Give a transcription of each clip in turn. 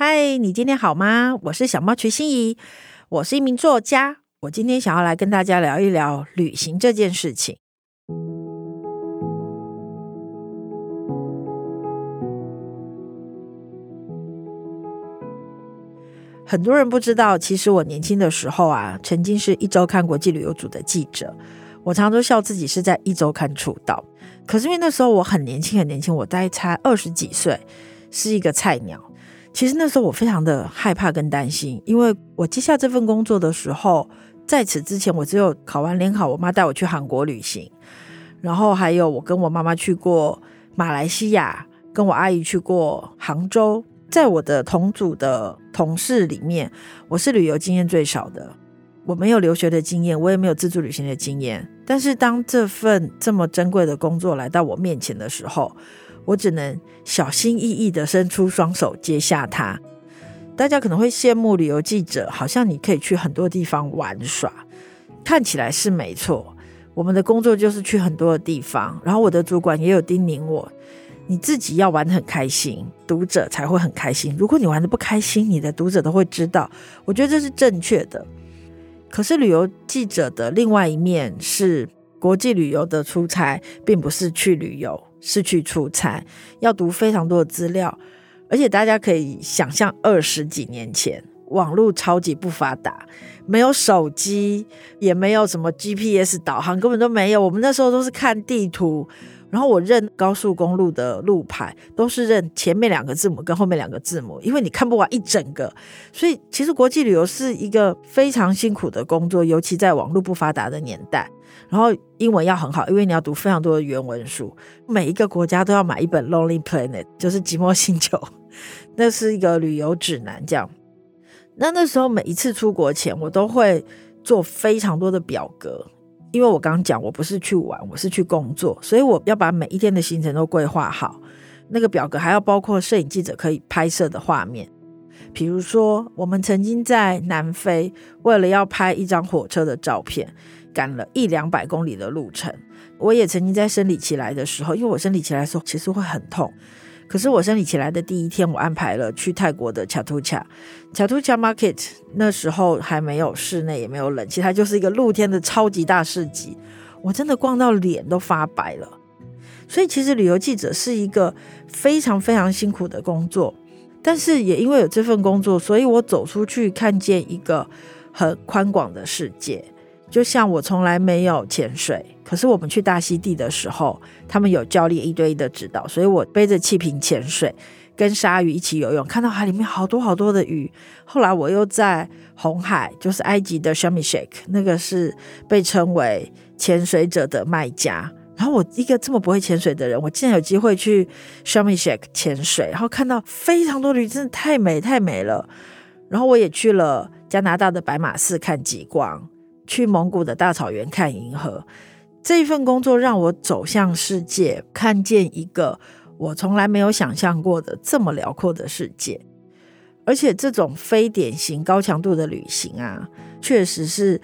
嗨，你今天好吗？我是小猫徐欣怡，我是一名作家。我今天想要来跟大家聊一聊旅行这件事情。很多人不知道，其实我年轻的时候啊，曾经是一周刊国际旅游组的记者。我常常都笑自己是在一周刊出道，可是因为那时候我很年轻，很年轻，我大概才二十几岁，是一个菜鸟。其实那时候我非常的害怕跟担心，因为我接下这份工作的时候，在此之前我只有考完联考，我妈带我去韩国旅行，然后还有我跟我妈妈去过马来西亚，跟我阿姨去过杭州。在我的同组的同事里面，我是旅游经验最少的。我没有留学的经验，我也没有自助旅行的经验。但是当这份这么珍贵的工作来到我面前的时候，我只能小心翼翼地伸出双手接下它。大家可能会羡慕旅游记者，好像你可以去很多地方玩耍，看起来是没错。我们的工作就是去很多的地方，然后我的主管也有叮咛我。你自己要玩得很开心，读者才会很开心。如果你玩得不开心，你的读者都会知道。我觉得这是正确的。可是旅游记者的另外一面是，国际旅游的出差，并不是去旅游，是去出差，要读非常多的资料。而且大家可以想象，二十几年前，网络超级不发达，没有手机，也没有什么 GPS 导航，根本都没有。我们那时候都是看地图。然后我认高速公路的路牌，都是认前面两个字母跟后面两个字母，因为你看不完一整个。所以其实国际旅游是一个非常辛苦的工作，尤其在网络不发达的年代。然后英文要很好，因为你要读非常多的原文书。每一个国家都要买一本《Lonely Planet》，就是《寂寞星球》，那是一个旅游指南。这样，那那时候每一次出国前，我都会做非常多的表格。因为我刚讲，我不是去玩，我是去工作，所以我要把每一天的行程都规划好。那个表格还要包括摄影记者可以拍摄的画面，比如说我们曾经在南非，为了要拍一张火车的照片，赶了一两百公里的路程。我也曾经在生理期来的时候，因为我生理期来的时候其实会很痛。可是我生理期来的第一天，我安排了去泰国的恰图恰，恰图恰 Market，那时候还没有室内，也没有冷气，它就是一个露天的超级大市集。我真的逛到脸都发白了。所以其实旅游记者是一个非常非常辛苦的工作，但是也因为有这份工作，所以我走出去看见一个很宽广的世界。就像我从来没有潜水，可是我们去大溪地的时候，他们有教练一对一的指导，所以我背着气瓶潜水，跟鲨鱼一起游泳，看到海里面好多好多的鱼。后来我又在红海，就是埃及的 Sharm el-Sheikh，那个是被称为潜水者的卖家。然后我一个这么不会潜水的人，我竟然有机会去 Sharm el-Sheikh 潜水，然后看到非常多的鱼，真的太美太美了。然后我也去了加拿大的白马寺看极光。去蒙古的大草原看银河，这一份工作让我走向世界，看见一个我从来没有想象过的这么辽阔的世界。而且这种非典型高强度的旅行啊，确实是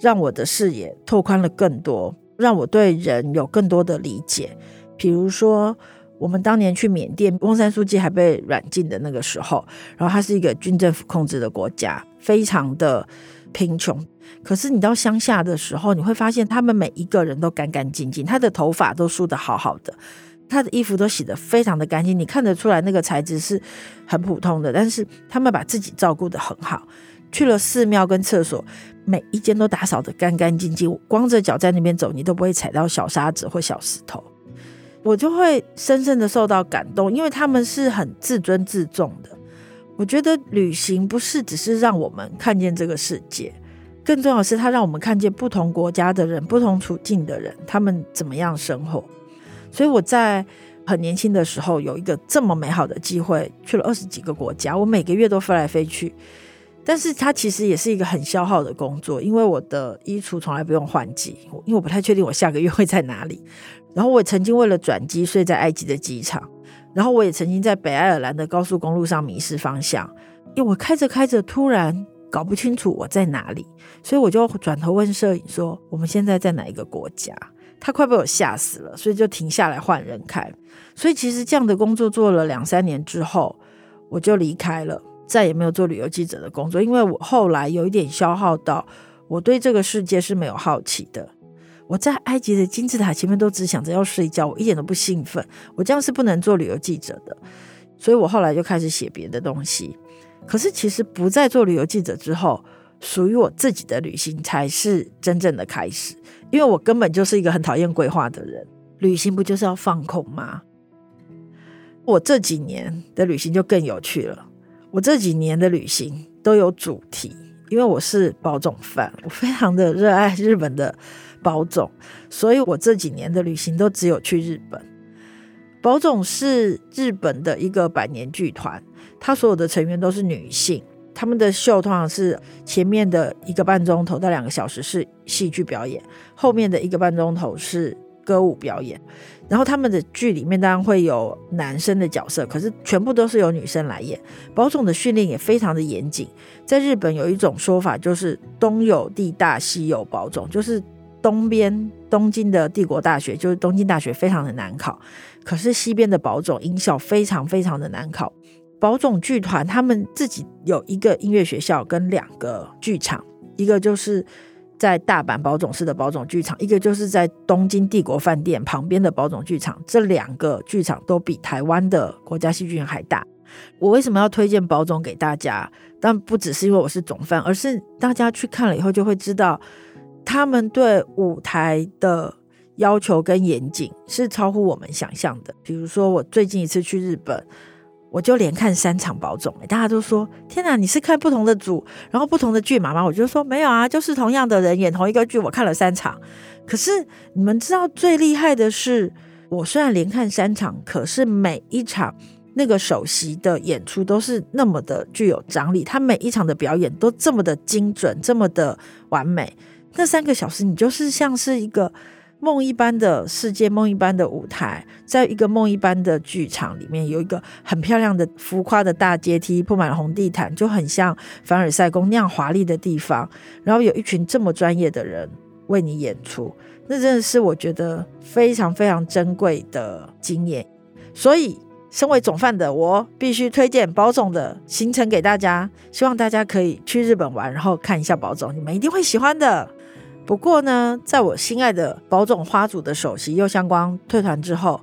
让我的视野拓宽了更多，让我对人有更多的理解。比如说，我们当年去缅甸，翁山书记还被软禁的那个时候，然后它是一个军政府控制的国家，非常的贫穷。可是你到乡下的时候，你会发现他们每一个人都干干净净，他的头发都梳得好好的，他的衣服都洗得非常的干净，你看得出来那个材质是很普通的，但是他们把自己照顾得很好。去了寺庙跟厕所，每一间都打扫得干干净净，光着脚在那边走，你都不会踩到小沙子或小石头。我就会深深的受到感动，因为他们是很自尊自重的。我觉得旅行不是只是让我们看见这个世界。更重要的是，它让我们看见不同国家的人、不同处境的人，他们怎么样生活。所以我在很年轻的时候有一个这么美好的机会，去了二十几个国家，我每个月都飞来飞去。但是它其实也是一个很消耗的工作，因为我的衣橱从来不用换季，因为我不太确定我下个月会在哪里。然后我曾经为了转机睡在埃及的机场，然后我也曾经在北爱尔兰的高速公路上迷失方向，因为我开着开着突然。搞不清楚我在哪里，所以我就转头问摄影说：“我们现在在哪一个国家？”他快被我吓死了，所以就停下来换人开。所以其实这样的工作做了两三年之后，我就离开了。再也没有做旅游记者的工作，因为我后来有一点消耗到，我对这个世界是没有好奇的。我在埃及的金字塔前面都只想着要睡觉，我一点都不兴奋。我这样是不能做旅游记者的，所以我后来就开始写别的东西。可是其实不再做旅游记者之后，属于我自己的旅行才是真正的开始，因为我根本就是一个很讨厌规划的人。旅行不就是要放空吗？我这几年的旅行就更有趣了。我这几年的旅行都有主题，因为我是宝总范，我非常的热爱日本的。宝总，所以我这几年的旅行都只有去日本。宝总是日本的一个百年剧团，他所有的成员都是女性，他们的秀通常是前面的一个半钟头到两个小时是戏剧表演，后面的一个半钟头是歌舞表演。然后他们的剧里面当然会有男生的角色，可是全部都是由女生来演。宝总的训练也非常的严谨，在日本有一种说法就是东有帝大，西有宝冢，就是。东边东京的帝国大学就是东京大学，非常的难考。可是西边的宝冢音效非常非常的难考。宝冢剧团他们自己有一个音乐学校跟两个剧场，一个就是在大阪宝冢市的宝冢剧场，一个就是在东京帝国饭店旁边的宝冢剧场。这两个剧场都比台湾的国家戏剧院还大。我为什么要推荐宝总给大家？但不只是因为我是总饭，而是大家去看了以后就会知道。他们对舞台的要求跟严谨是超乎我们想象的。比如说，我最近一次去日本，我就连看三场宝塚，大家都说：“天哪，你是看不同的组，然后不同的剧码吗？”我就说：“没有啊，就是同样的人演同一个剧，我看了三场。”可是你们知道最厉害的是，我虽然连看三场，可是每一场那个首席的演出都是那么的具有张力，他每一场的表演都这么的精准，这么的完美。那三个小时，你就是像是一个梦一般的世界，梦一般的舞台，在一个梦一般的剧场里面，有一个很漂亮的浮夸的大阶梯，铺满了红地毯，就很像凡尔赛宫那样华丽的地方。然后有一群这么专业的人为你演出，那真的是我觉得非常非常珍贵的经验。所以，身为总饭的我，必须推荐宝总的行程给大家，希望大家可以去日本玩，然后看一下宝总，你们一定会喜欢的。不过呢，在我心爱的宝总花组的首席右相光退团之后，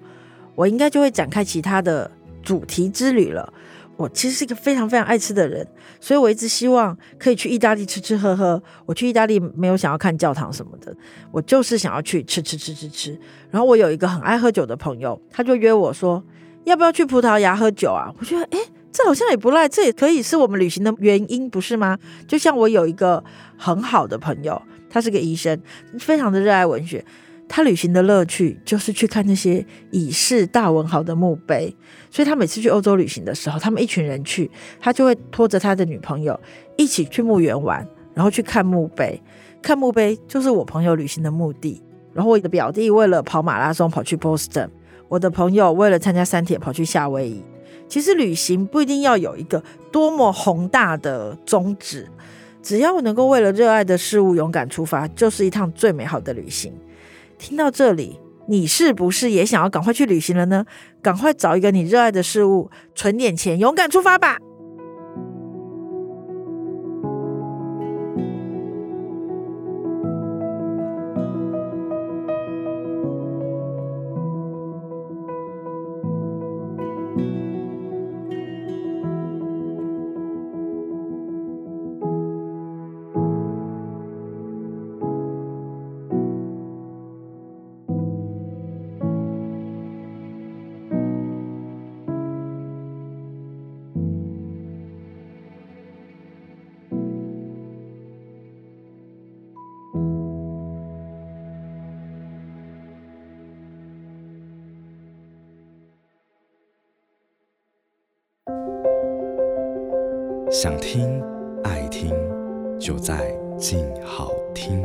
我应该就会展开其他的主题之旅了。我其实是一个非常非常爱吃的人，所以我一直希望可以去意大利吃吃喝喝。我去意大利没有想要看教堂什么的，我就是想要去吃吃吃吃吃。然后我有一个很爱喝酒的朋友，他就约我说，要不要去葡萄牙喝酒啊？我觉得，诶，这好像也不赖，这也可以是我们旅行的原因，不是吗？就像我有一个很好的朋友。他是个医生，非常的热爱文学。他旅行的乐趣就是去看那些已逝大文豪的墓碑。所以他每次去欧洲旅行的时候，他们一群人去，他就会拖着他的女朋友一起去墓园玩，然后去看墓碑。看墓碑就是我朋友旅行的目的。然后我的表弟为了跑马拉松跑去波士顿，我的朋友为了参加三铁跑去夏威夷。其实旅行不一定要有一个多么宏大的宗旨。只要能够为了热爱的事物勇敢出发，就是一趟最美好的旅行。听到这里，你是不是也想要赶快去旅行了呢？赶快找一个你热爱的事物，存点钱，勇敢出发吧！想听爱听，就在静好听。